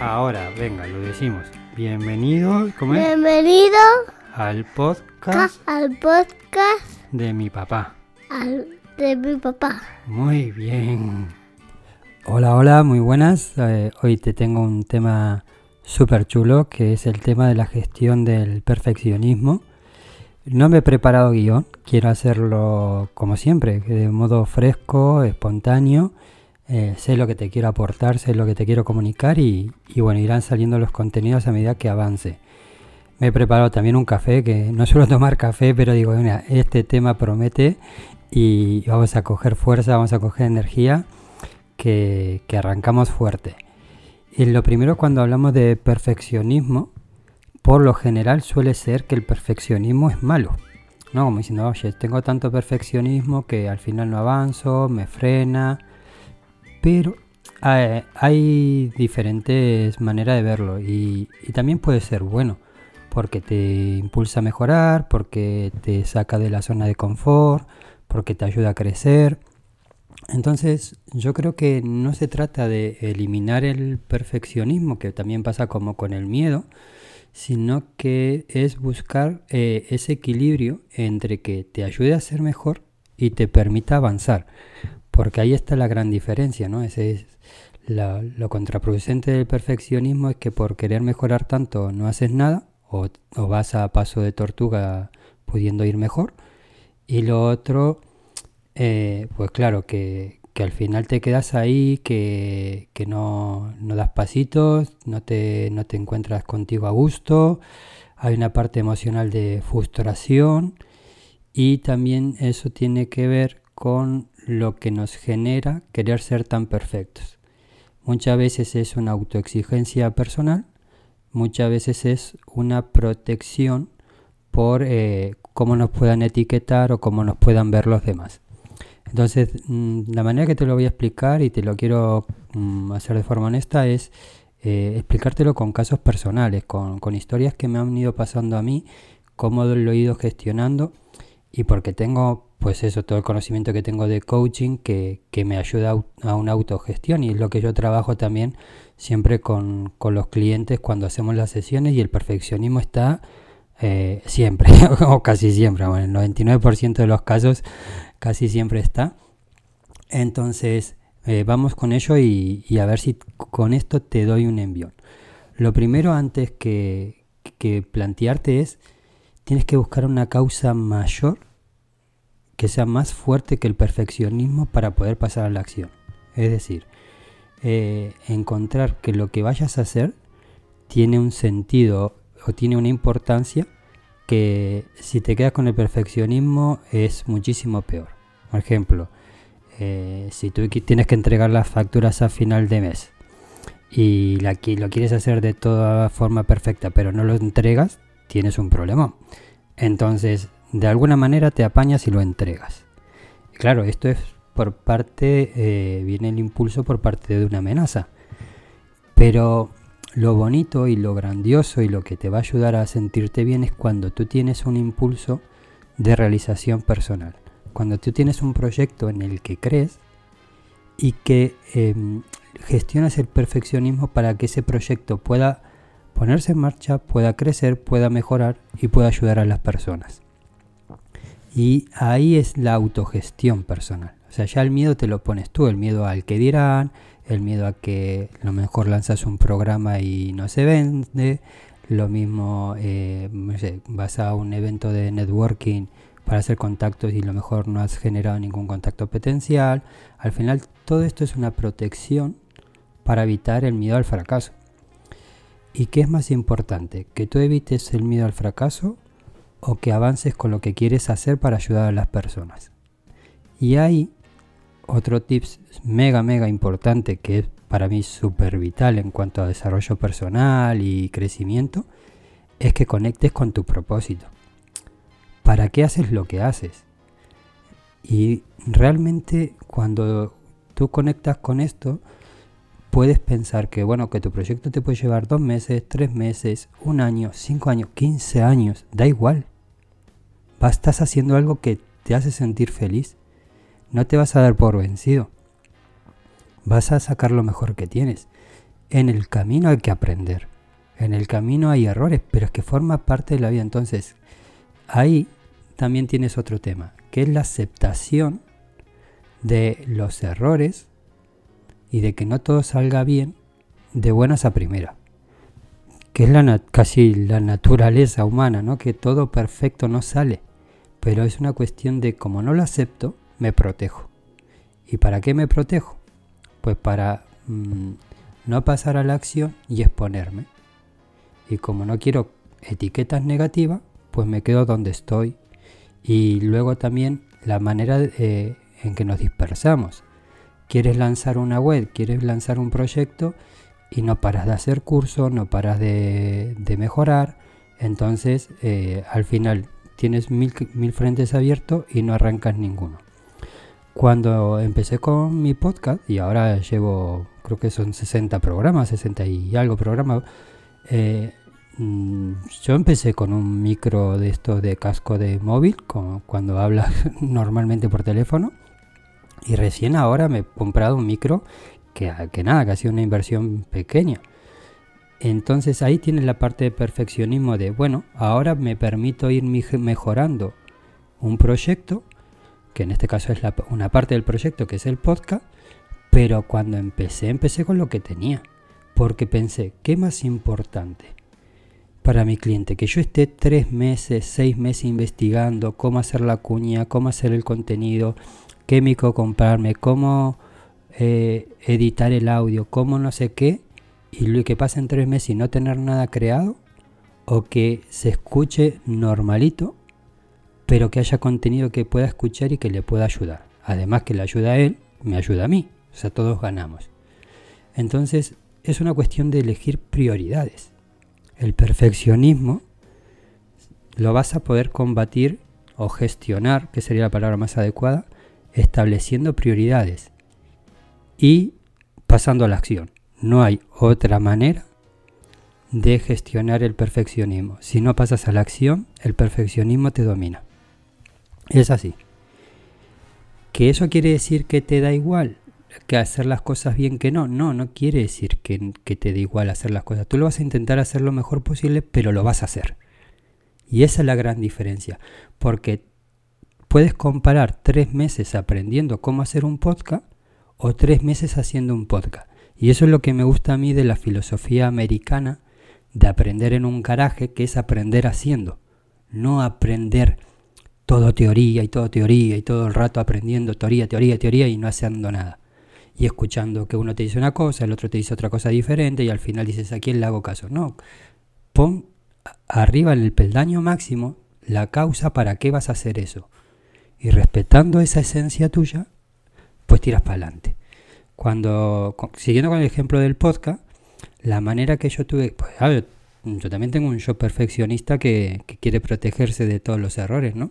Ahora, venga, lo decimos. Bienvenido, ¿cómo es? Bienvenido Al ca- podcast al podcast de mi papá. al- de mi papá. Muy bien. Hola, hola, muy buenas. Eh, hoy te tengo un tema súper chulo que es el tema de la gestión del perfeccionismo. No me he preparado guion, quiero hacerlo como siempre, de modo fresco, espontáneo. Eh, sé lo que te quiero aportar, sé lo que te quiero comunicar y, y bueno, irán saliendo los contenidos a medida que avance. Me he preparado también un café, que no suelo tomar café, pero digo, mira, este tema promete y vamos a coger fuerza, vamos a coger energía, que, arrancamos fuerte. Y lo primero cuando hablamos de perfeccionismo, por lo general suele ser que el perfeccionismo es malo. ¿no? Como diciendo, oye, tengo tanto perfeccionismo que al final no avanzo, me frena. Pero hay diferentes maneras de verlo y, y también puede ser bueno porque te impulsa a mejorar, porque te saca de la zona de confort, porque te ayuda a crecer. Entonces yo creo que no se trata de eliminar el perfeccionismo, que también pasa como con el miedo, sino que es buscar eh, ese equilibrio entre que te ayude a ser mejor y te permita avanzar. Porque ahí está la gran diferencia, ¿no? Ese es lo contraproducente del perfeccionismo es que por querer mejorar tanto no haces nada o, o vas a paso de tortuga pudiendo ir mejor. Y lo otro, eh, pues claro, que, que al final te quedas ahí, que, que no, no das pasitos, no te, no te encuentras contigo a gusto, hay una parte emocional de frustración y también eso tiene que ver con lo que nos genera querer ser tan perfectos. Muchas veces es una autoexigencia personal, muchas veces es una protección por eh, cómo nos puedan etiquetar o cómo nos puedan ver los demás. Entonces, mm, la manera que te lo voy a explicar y te lo quiero mm, hacer de forma honesta es eh, explicártelo con casos personales, con, con historias que me han ido pasando a mí, cómo lo he ido gestionando y porque tengo, pues eso, todo el conocimiento que tengo de coaching que, que me ayuda a, una autogestión y es lo que yo trabajo también siempre con, con los clientes cuando hacemos las sesiones y el perfeccionismo está eh, siempre, o casi siempre, bueno, en el 99% de los casos casi siempre está. Entonces, eh, vamos con ello y, y a ver si con esto te doy un envión. Lo primero antes que, que plantearte es, tienes que buscar una causa mayor que sea más fuerte que el perfeccionismo para poder pasar a la acción. Es decir, eh, encontrar que lo que vayas a hacer tiene un sentido o tiene una importancia que si te quedas con el perfeccionismo es muchísimo peor. Por ejemplo, eh, si tú tienes que entregar las facturas a final de mes y lo quieres hacer de toda forma perfecta, pero no lo entregas, tienes un problema. Entonces, de alguna manera te apañas y lo entregas. Claro, esto es por parte, eh, viene el impulso por parte de una amenaza. Pero lo bonito y lo grandioso y lo que te va a ayudar a sentirte bien es cuando tú tienes un impulso de realización personal. Cuando tú tienes un proyecto en el que crees y que em, gestionas el perfeccionismo para que ese proyecto pueda ponerse en marcha, pueda crecer, pueda mejorar y pueda ayudar a las personas. Y ahí es la autogestión personal. O sea, ya el miedo te lo pones tú, el miedo al que dirán, el miedo a que a lo mejor lanzas un programa y no se vende, lo mismo, eh, vas a un evento de networking para hacer contactos y a lo mejor no has generado ningún contacto potencial. Al final, todo esto es una protección para evitar el miedo al fracaso. ¿Y qué es más importante? ¿Que tú evites el miedo al fracaso o que avances con lo que quieres hacer para ayudar a las personas? Y ahí, otro tips mega, mega importante que es para mí súper vital en cuanto a desarrollo personal y crecimiento, es que conectes con tu propósito. ¿Para qué haces lo que haces? Y realmente cuando tú conectas con esto, puedes pensar que bueno, que tu proyecto te puede llevar dos meses, tres meses, un año, cinco años, quince años, da igual. Estás haciendo algo que te hace sentir feliz. No te vas a dar por vencido. Vas a sacar lo mejor que tienes. en el camino hay que aprender. En el camino hay errores, pero es que forma parte de la vida. Entonces, ahí también tienes otro tema, que es la aceptación de los errores y de que no todo salga bien de buenas a primera. Que es la casi la naturaleza humana, ¿no? Que todo perfecto no sale. Pero es una cuestión de como no lo acepto, me protejo. ¿Y para qué me protejo? Pues para mm, no pasar a la acción y exponerme. Y como no quiero etiquetas negativas, pues me quedo donde estoy. Y luego también la manera eh, en que nos dispersamos. Quieres lanzar una web, quieres lanzar un proyecto y no paras de hacer cursos, no paras de, mejorar. Entonces, eh, al final tienes mil, mil frentes abiertos y no arrancas ninguno. Cuando empecé con mi podcast, y ahora llevo, creo que son 60 programas, 60 y algo programas, eh, mm, yo empecé con un micro de estos de casco de móvil, cuando hablas normalmente por teléfono, y recién ahora me he comprado un micro que, que nada, que ha sido una inversión pequeña. Entonces ahí tienes la parte de perfeccionismo de, bueno, ahora me permito ir mejorando un proyecto que en este caso es una parte del proyecto que es el podcast, pero cuando empecé, empecé con lo que tenía, porque pensé, ¿qué más importante para mi cliente? Que yo esté tres meses, seis meses investigando cómo hacer la cuña, cómo hacer el contenido, qué micro comprarme, cómo eh, editar el audio, cómo no sé qué, y lo que pasa en tres meses y no tener nada creado, o que se escuche normalito, pero que haya contenido que pueda escuchar y que le pueda ayudar. Además que le ayuda a él, me ayuda a mí. O sea, todos ganamos. Entonces, es una cuestión de elegir prioridades. El perfeccionismo lo vas a poder combatir o gestionar, que sería la palabra más adecuada, estableciendo prioridades y pasando a la acción. No hay otra manera de gestionar el perfeccionismo. Si no pasas a la acción, el perfeccionismo te domina. Es así. ¿Que eso quiere decir que te da igual que hacer las cosas bien que no? No, no quiere decir que, que te da igual hacer las cosas. Tú lo vas a intentar hacer lo mejor posible, pero lo vas a hacer. Y esa es la gran diferencia. Porque puedes comparar tres meses aprendiendo cómo hacer un podcast o tres meses haciendo un podcast. Y eso es lo que me gusta a mí de la filosofía americana de aprender en un garaje, que es aprender haciendo. No aprender todo teoría y todo teoría y todo el rato aprendiendo teoría, teoría, teoría y no haciendo nada. Y escuchando que uno te dice una cosa, el otro te dice otra cosa diferente y al final dices, ¿a quién le hago caso? No, pon arriba en el peldaño máximo la causa para qué vas a hacer eso. Y respetando esa esencia tuya, pues tiras para adelante. Cuando, siguiendo con el ejemplo del podcast, la manera que yo tuve, pues yo también tengo un yo perfeccionista que, que quiere protegerse de todos los errores, ¿no?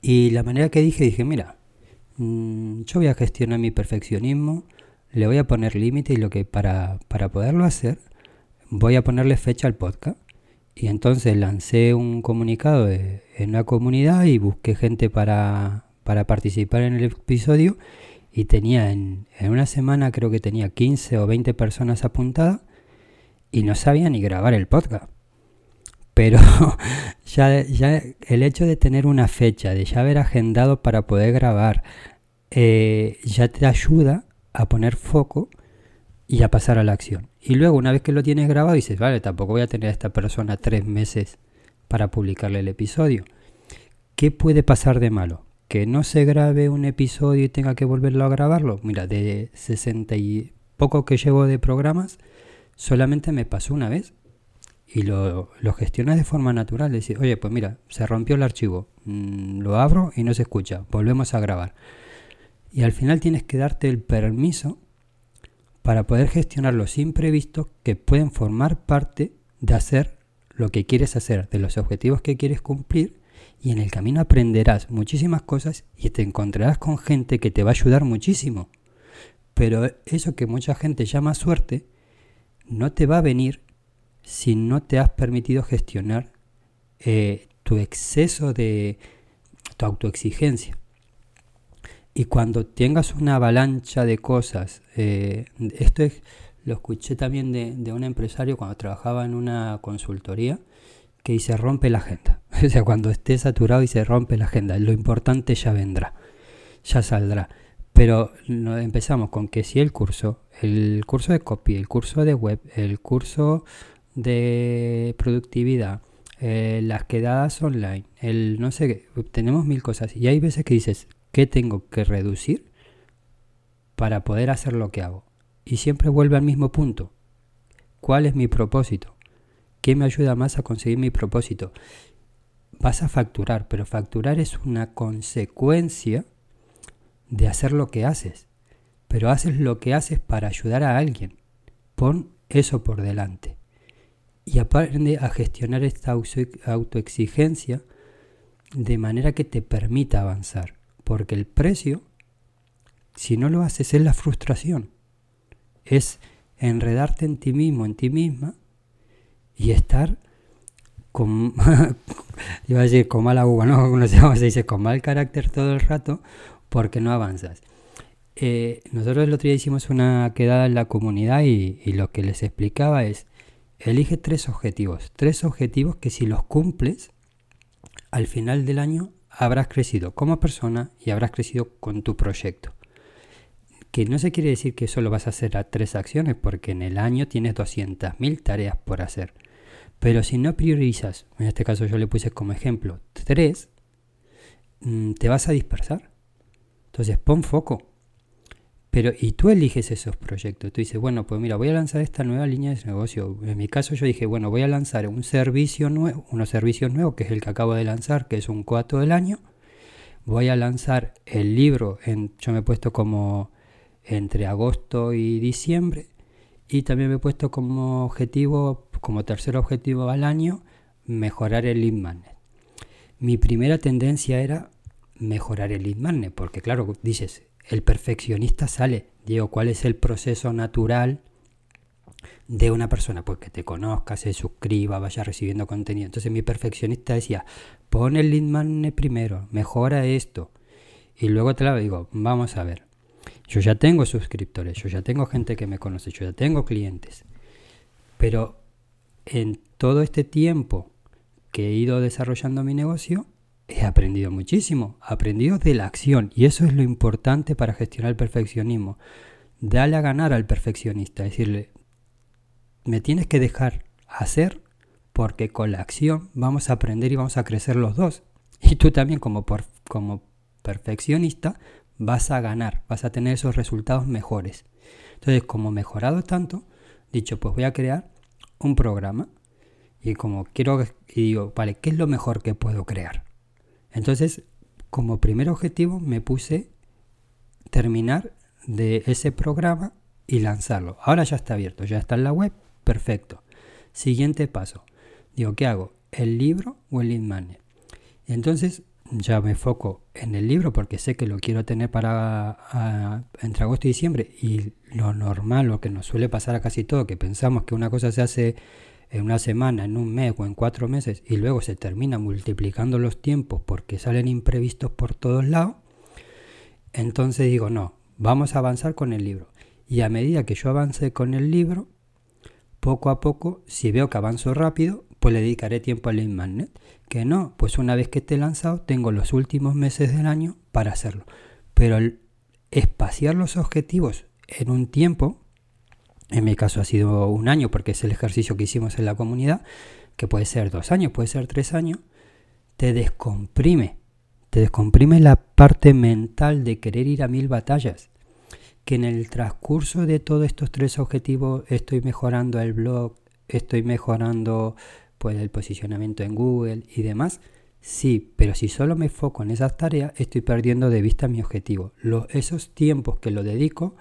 Y la manera que dije, dije, mira, mm, yo voy a gestionar mi perfeccionismo, le voy a poner límite y lo que para, para poderlo hacer, voy a ponerle fecha al podcast. Y entonces lancé un comunicado en una comunidad y busqué gente para, para participar en el episodio y tenía en, en, una semana creo que tenía 15 o 20 personas apuntadas y no sabía ni grabar el podcast. Pero ya, ya el hecho de tener una fecha, de ya haber agendado para poder grabar, eh, ya te ayuda a poner foco y a pasar a la acción. Y luego, una vez que lo tienes grabado, dices, vale, tampoco voy a tener a esta persona tres meses para publicarle el episodio. ¿Qué puede pasar de malo? Que no se grabe un episodio y tenga que volverlo a grabarlo. Mira, de 60 y poco que llevo de programas, solamente me pasó una vez y lo, lo gestionas de forma natural. Decir, oye, pues mira, se rompió el archivo, mm, lo abro y no se escucha, volvemos a grabar. Y al final tienes que darte el permiso para poder gestionar los imprevistos que pueden formar parte de hacer lo que quieres hacer, de los objetivos que quieres cumplir. Y en el camino aprenderás muchísimas cosas y te encontrarás con gente que te va a ayudar muchísimo. Pero eso que mucha gente llama suerte, no te va a venir si no te has permitido gestionar eh, tu exceso de tu autoexigencia. Y cuando tengas una avalancha de cosas, eh, esto es, lo escuché también de, de, un empresario cuando trabajaba en una consultoría, que se rompe la agenda. O sea, cuando esté saturado y se rompe la agenda, lo importante ya vendrá, ya saldrá. Pero empezamos con que si el curso, el curso de copy, el curso de web, el curso de productividad, eh, las quedadas online, el no sé qué, tenemos mil cosas. Y hay veces que dices, ¿qué tengo que reducir para poder hacer lo que hago? Y siempre vuelve al mismo punto. ¿Cuál es mi propósito? ¿Qué me ayuda más a conseguir mi propósito? Vas a facturar, pero facturar es una consecuencia de hacer lo que haces, pero haces lo que haces para ayudar a alguien. Pon eso por delante. Y aprende a gestionar esta autoexigencia de manera que te permita avanzar. Porque el precio, si no lo haces, es la frustración. Es enredarte en ti mismo, en ti misma, y estar con, iba a decir con mala uva, ¿no? Como se dice, con mal carácter todo el rato, porque no avanzas. Eh, nosotros el otro día hicimos una quedada en la comunidad y, lo que les explicaba es, elige tres objetivos, tres objetivos que si los cumples, al final del año habrás crecido como persona y habrás crecido con tu proyecto. Que no se quiere decir que solo vas a hacer a tres acciones, porque en el año tienes 200.000 tareas por hacer. Pero si no priorizas, en este caso yo le puse como ejemplo tres, mm, te vas a dispersar. Entonces pon foco. Pero, y tú eliges esos proyectos. Tú dices, bueno, pues mira, voy a lanzar esta nueva línea de negocio. En mi caso yo dije, bueno, voy a lanzar un servicio nuevo, unos servicios nuevos, que es el que acabo de lanzar, que es un coato del año. Voy a lanzar el libro, yo me he puesto como entre agosto y diciembre. Y también me he puesto como objetivo, como tercer objetivo al año, mejorar el lead magnet. Mi primera tendencia era mejorar el lead magnet, porque claro, dices, el perfeccionista sale, digo, ¿cuál es el proceso natural de una persona? Pues que te conozca, se suscriba, vaya recibiendo contenido. Entonces mi perfeccionista decía, pon el lead magnet primero, mejora esto. Y luego te lo digo, vamos a ver, yo ya tengo suscriptores, yo ya tengo gente que me conoce, yo ya tengo clientes. Pero en todo este tiempo que he ido desarrollando mi negocio, he aprendido muchísimo, he aprendido de la acción y eso es lo importante para gestionar el perfeccionismo. Dale a ganar al perfeccionista, decirle, me tienes que dejar hacer porque con la acción vamos a aprender y vamos a crecer los dos. Y tú también como, como perfeccionista vas a ganar, vas a tener esos resultados mejores. Entonces, como mejorado tanto, dicho, pues voy a crear un programa y como quiero, y digo, vale, ¿qué es lo mejor que puedo crear? Entonces, como primer objetivo me puse terminar de ese programa y lanzarlo. Ahora ya está abierto, ya está en la web, perfecto. Siguiente paso. Digo, ¿qué hago? ¿El libro o el lead magnet? Entonces ya me foco en el libro porque sé que lo quiero tener para entre agosto y diciembre y lo normal, lo que nos suele pasar a casi todo, que pensamos que una cosa se hace en una semana, en un mes o en cuatro meses y luego se termina multiplicando los tiempos porque salen imprevistos por todos lados, entonces digo, no, vamos a avanzar con el libro. Y a medida que yo avance con el libro, poco a poco, si veo que avanzo rápido, pues le dedicaré tiempo al lead. Que no, pues una vez que esté lanzado, tengo los últimos meses del año para hacerlo. Pero el espaciar los objetivos en un tiempo en mi caso ha sido un año porque es el ejercicio que hicimos en la comunidad, que puede ser dos años, puede ser tres años, te descomprime, te descomprime la parte mental de querer ir a mil batallas. Que en el transcurso de todos estos tres objetivos estoy mejorando el blog, estoy mejorando pues el posicionamiento en Google y demás. Sí, pero si solo me foco en esas tareas, estoy perdiendo de vista mi objetivo. esos tiempos que lo dedico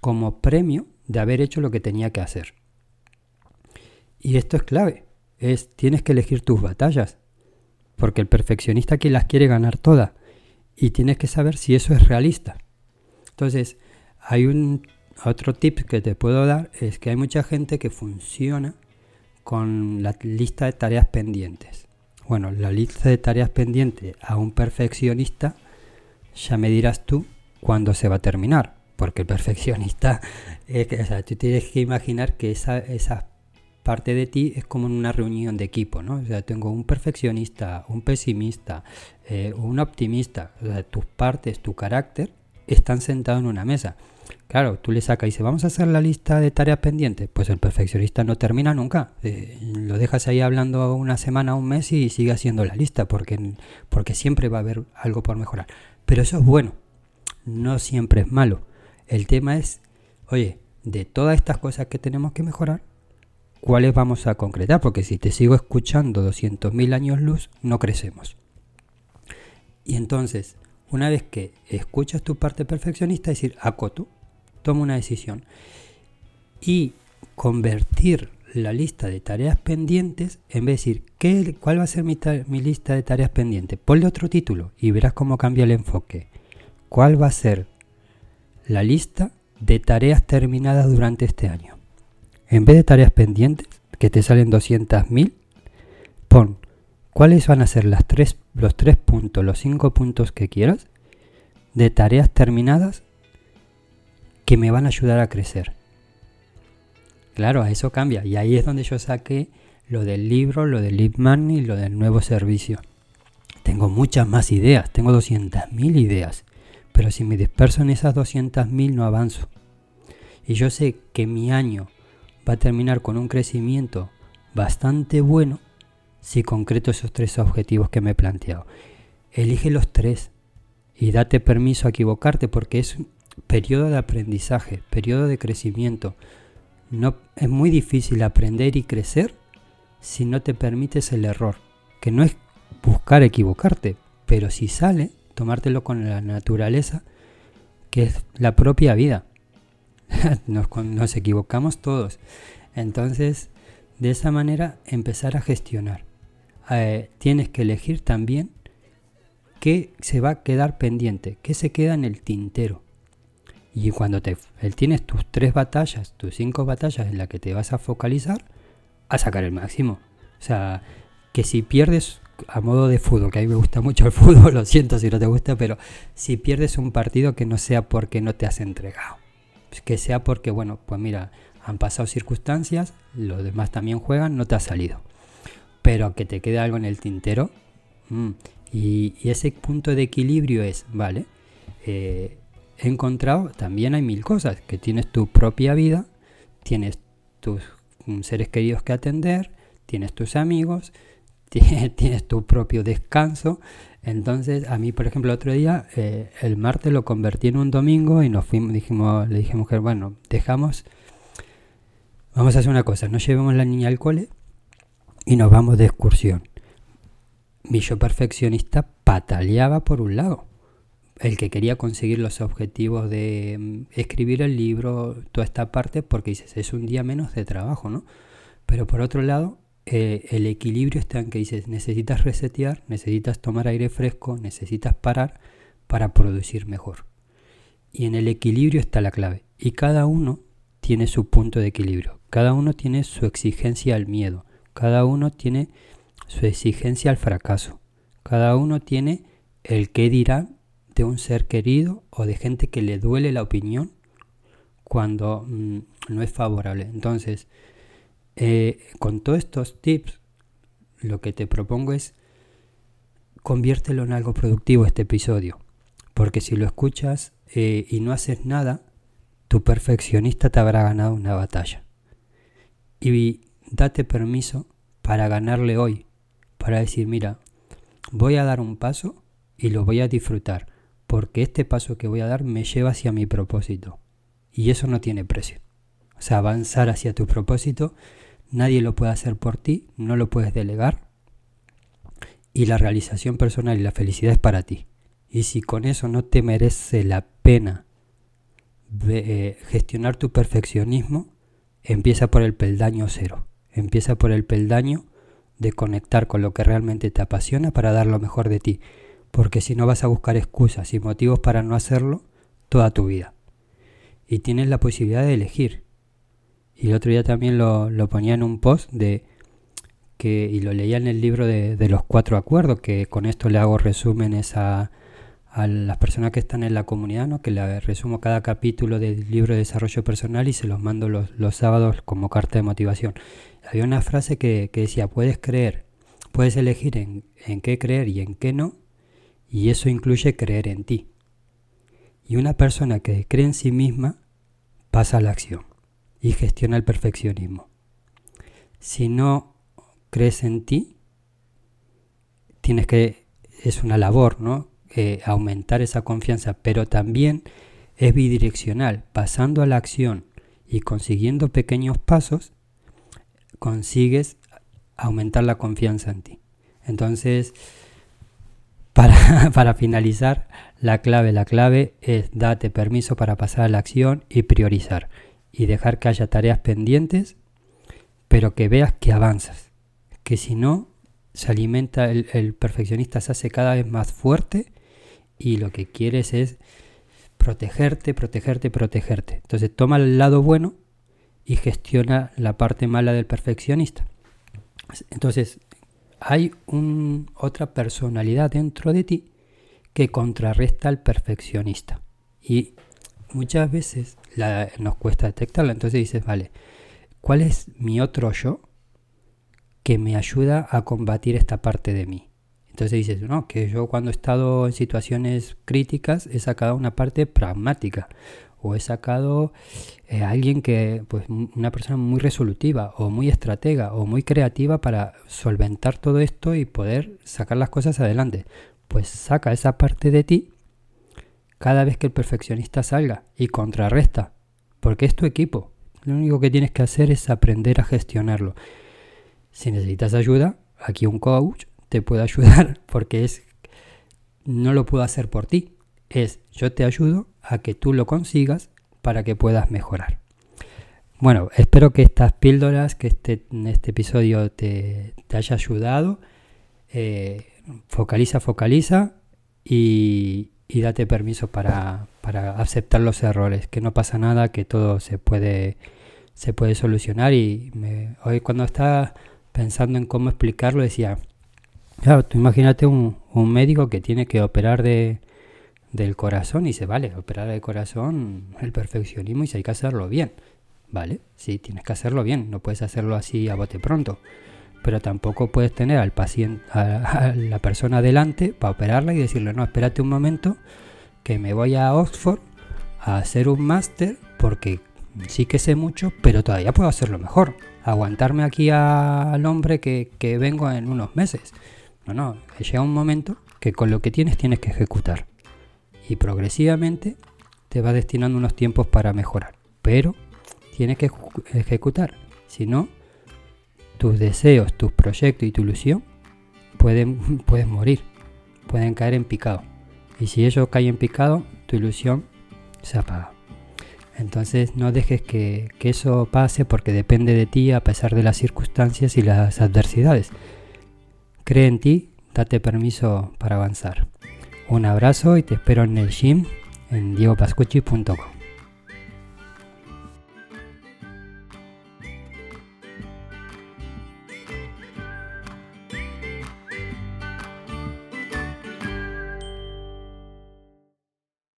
como premio de haber hecho lo que tenía que hacer. Y esto es clave, es tienes que elegir tus batallas, porque el perfeccionista aquí las quiere ganar todas y tienes que saber si eso es realista. Entonces, hay un otro tip que te puedo dar es que hay mucha gente que funciona con la lista de tareas pendientes. Bueno, la lista de tareas pendientes a un perfeccionista ya me dirás tú cuándo se va a terminar. Porque el perfeccionista, o sea, tú tienes que imaginar que esa, esa parte de ti es como en una reunión de equipo, ¿no? O sea, tengo un perfeccionista, un pesimista, eh, un optimista. O sea, tus partes, tu carácter, están sentados en una mesa. Claro, tú le sacas y dices, vamos a hacer la lista de tareas pendientes. Pues el perfeccionista no termina nunca. Eh, lo dejas ahí hablando una semana, un mes y sigue haciendo la lista porque, porque siempre va a haber algo por mejorar. Pero eso es bueno, no siempre es malo. El tema es, oye, de todas estas cosas que tenemos que mejorar, ¿cuáles vamos a concretar? Porque si te sigo escuchando 200.000 años luz, no crecemos. Y entonces, una vez que escuchas tu parte perfeccionista, decir, acoto, toma una decisión. Y convertir la lista de tareas pendientes, en vez de decir, ¿qué, ¿cuál va a ser mi, mi lista de tareas pendientes? Ponle otro título y verás cómo cambia el enfoque. ¿Cuál va a ser la lista de tareas terminadas durante este año? En vez de tareas pendientes, que te salen 200.000, pon cuáles van a ser las tres, los tres puntos, los cinco puntos que quieras de tareas terminadas que me van a ayudar a crecer. Claro, a eso cambia. Y ahí es donde yo saqué lo del libro, lo del Lead Money, lo del nuevo servicio. Tengo muchas más ideas, tengo 200.000 ideas. Pero si me disperso en esas 200.000 no avanzo. Y yo sé que mi año va a terminar con un crecimiento bastante bueno si concreto esos tres objetivos que me he planteado. Elige los tres y date permiso a equivocarte porque es un periodo de aprendizaje, periodo de crecimiento. No, es muy difícil aprender y crecer si no te permites el error, que no es buscar equivocarte, pero si sale, tomártelo con la naturaleza, que es la propia vida. nos, nos equivocamos todos. Entonces, de esa manera, empezar a gestionar. Eh, tienes que elegir también qué se va a quedar pendiente, qué se queda en el tintero. Y cuando te, tienes tus tres batallas, tus cinco batallas en las que te vas a focalizar, a sacar el máximo. O sea, que si pierdes a modo de fútbol, que a mí me gusta mucho el fútbol, lo siento si no te gusta, pero si pierdes un partido que no sea porque no te has entregado. Que sea porque, bueno, pues mira, han pasado circunstancias, los demás también juegan, no te ha salido pero que te quede algo en el tintero. Mm, y, ese punto de equilibrio es, vale, eh, he encontrado, también hay mil cosas, que tienes tu propia vida, tienes tus mm, seres queridos que atender, tienes tus amigos, tienes, tu propio descanso. Entonces, a mí, por ejemplo, el otro día, eh, el martes lo convertí en un domingo y nos fuimos, dijimos, le dije a mujer, bueno, dejamos, vamos a hacer una cosa, no llevemos la niña al cole, y nos vamos de excursión. Mi yo perfeccionista pataleaba por un lado. El que quería conseguir los objetivos de mm, escribir el libro, toda esta parte, porque dices, es un día menos de trabajo, ¿no? Pero por otro lado, eh, el equilibrio está en que dices, necesitas resetear, necesitas tomar aire fresco, necesitas parar para producir mejor. Y en el equilibrio está la clave. Y cada uno tiene su punto de equilibrio. Cada uno tiene su exigencia al miedo. Cada uno tiene su exigencia al fracaso. Cada uno tiene el qué dirá de un ser querido o de gente que le duele la opinión cuando mm, no es favorable. Entonces, eh, con todos estos tips, lo que te propongo es conviértelo en algo productivo este episodio. Porque si lo escuchas eh, y no haces nada, tu perfeccionista te habrá ganado una batalla. Y date permiso para ganarle hoy, para decir, mira, voy a dar un paso y lo voy a disfrutar, porque este paso que voy a dar me lleva hacia mi propósito. Y eso no tiene precio. O sea, avanzar hacia tu propósito, nadie lo puede hacer por ti, no lo puedes delegar. Y la realización personal y la felicidad es para ti. Y si con eso no te merece la pena eh, gestionar tu perfeccionismo, empieza por el peldaño cero. Empieza por el peldaño de conectar con lo que realmente te apasiona para dar lo mejor de ti, porque si no vas a buscar excusas y motivos para no hacerlo toda tu vida. Y tienes la posibilidad de elegir. Y el otro día también lo, ponía en un post de que, y lo leía en el libro de, los cuatro acuerdos, que con esto le hago resúmenes a, a las personas que están en la comunidad, ¿no? que le resumo cada capítulo del libro de desarrollo personal y se los mando los, los sábados como carta de motivación. Había una frase que, que decía, puedes creer, puedes elegir en, en qué creer y en qué no, y eso incluye creer en ti. Y una persona que cree en sí misma pasa a la acción y gestiona el perfeccionismo. Si no crees en ti, tienes que, es una labor, ¿no? Eh, aumentar esa confianza, pero también es bidireccional, pasando a la acción y consiguiendo pequeños pasos, consigues aumentar la confianza en ti. Entonces, para, para, finalizar, la clave, la clave es date permiso para pasar a la acción y priorizar y dejar que haya tareas pendientes, pero que veas que avanzas, que si no, se alimenta, el, perfeccionista se hace cada vez más fuerte y lo que quieres es protegerte, protegerte, protegerte. Entonces toma el lado bueno y gestiona la parte mala del perfeccionista. Entonces hay un, otra personalidad dentro de ti que contrarresta al perfeccionista. Y muchas veces la, nos cuesta detectarla. Entonces dices, vale, ¿cuál es mi otro yo que me ayuda a combatir esta parte de mí? Entonces dices, no, que yo cuando he estado en situaciones críticas he sacado una parte pragmática o he sacado eh, alguien que, pues una persona muy resolutiva o muy estratega o muy creativa para solventar todo esto y poder sacar las cosas adelante. Pues saca esa parte de ti cada vez que el perfeccionista salga y contrarresta, porque es tu equipo. Lo único que tienes que hacer es aprender a gestionarlo. Si necesitas ayuda, aquí un coach te puede ayudar porque es no lo puedo hacer por ti. Es yo te ayudo a que tú lo consigas para que puedas mejorar. Bueno, espero que estas píldoras, que este, este episodio te, te haya ayudado. Eh, focaliza, focaliza y, y date permiso para, para, aceptar los errores, que no pasa nada, que todo se puede, se puede solucionar. Y me, hoy cuando estaba pensando en cómo explicarlo decía, claro, tú imagínate un, un médico que tiene que operar de, del corazón y se vale, operar el corazón, el perfeccionismo y si hay que hacerlo bien. Vale, sí, tienes que hacerlo bien, no puedes hacerlo así a bote pronto pero tampoco puedes tener al paciente, a, la persona delante para operarla y decirle, no, espérate un momento, que me voy a Oxford a hacer un máster porque sí que sé mucho, pero todavía puedo hacerlo mejor. Aguantarme aquí al hombre que, que vengo en unos meses. No, no, llega un momento que con lo que tienes tienes que ejecutar. Y progresivamente te va destinando unos tiempos para mejorar. Pero tienes que ejecutar. Si no, tus deseos, tus proyectos y tu ilusión pueden, pueden morir, pueden caer en picado. Y si ellos caen en picado, tu ilusión se apaga. Entonces no dejes que, que, eso pase porque depende de ti a pesar de las circunstancias y las adversidades. Cree en ti, date permiso para avanzar. Un abrazo y te espero en el gym en diegopascucci.com.